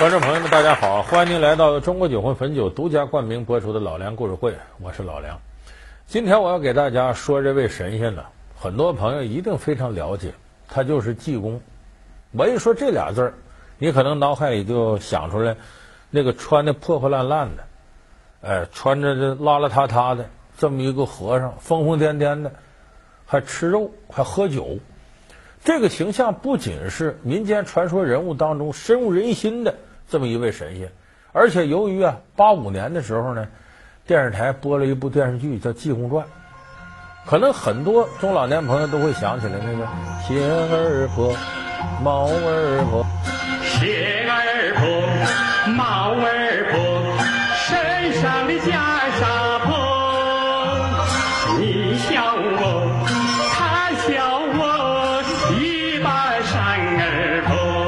观众朋友们，大家好！欢迎您来到中国酒魂汾酒独家冠名播出的《老梁故事会》，我是老梁。今天我要给大家说这位神仙呢，很多朋友一定非常了解，他就是济公。我一说这俩字儿，你可能脑海里就想出来那个穿的破破烂烂的，哎，穿着这邋邋遢遢的这么一个和尚，疯疯癫癫的，还吃肉，还喝酒。这个形象不仅是民间传说人物当中深入人心的。这么一位神仙，而且由于啊，八五年的时候呢，电视台播了一部电视剧叫《济公传》，可能很多中老年朋友都会想起来那个鞋儿婆、毛儿婆、鞋儿婆、毛儿婆身上的袈裟破，你笑我，他笑我，一把扇儿破。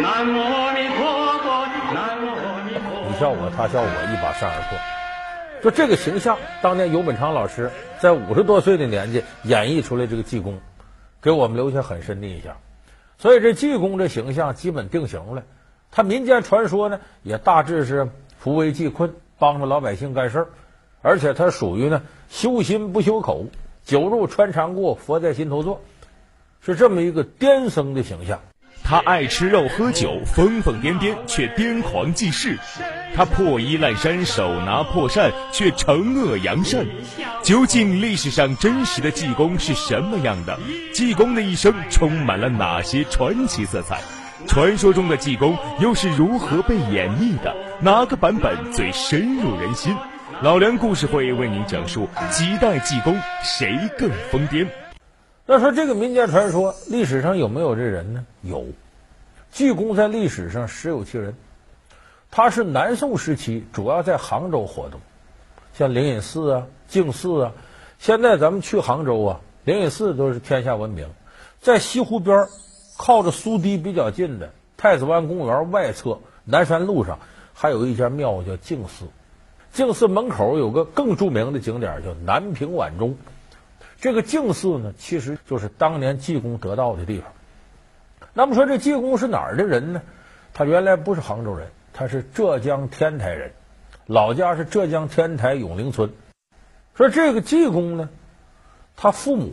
南无阿弥陀佛，南无阿弥陀佛你笑我，他笑我，一把扇而破。就这个形象，当年尤本昌老师在五十多岁的年纪演绎出来这个济公，给我们留下很深的印象。所以这济公这形象基本定型了。他民间传说呢，也大致是扶危济困，帮助老百姓干事儿，而且他属于呢修心不修口，酒入穿肠过，佛在心头坐，是这么一个癫僧的形象。他爱吃肉喝酒，疯疯癫癫却癫狂济世；他破衣烂衫，手拿破扇却惩恶扬善。究竟历史上真实的济公是什么样的？济公的一生充满了哪些传奇色彩？传说中的济公又是如何被演绎的？哪个版本最深入人心？老梁故事会为您讲述几代济公谁更疯癫。那说这个民间传说，历史上有没有这人呢？有，济公在历史上实有其人。他是南宋时期主要在杭州活动，像灵隐寺啊、净寺啊。现在咱们去杭州啊，灵隐寺都是天下闻名。在西湖边靠着苏堤比较近的太子湾公园外侧南山路上，还有一家庙叫净寺。净寺门口有个更著名的景点叫南屏晚钟。这个净寺呢，其实就是当年济公得道的地方。那么说，这济公是哪儿的人呢？他原来不是杭州人，他是浙江天台人，老家是浙江天台永陵村。说这个济公呢，他父母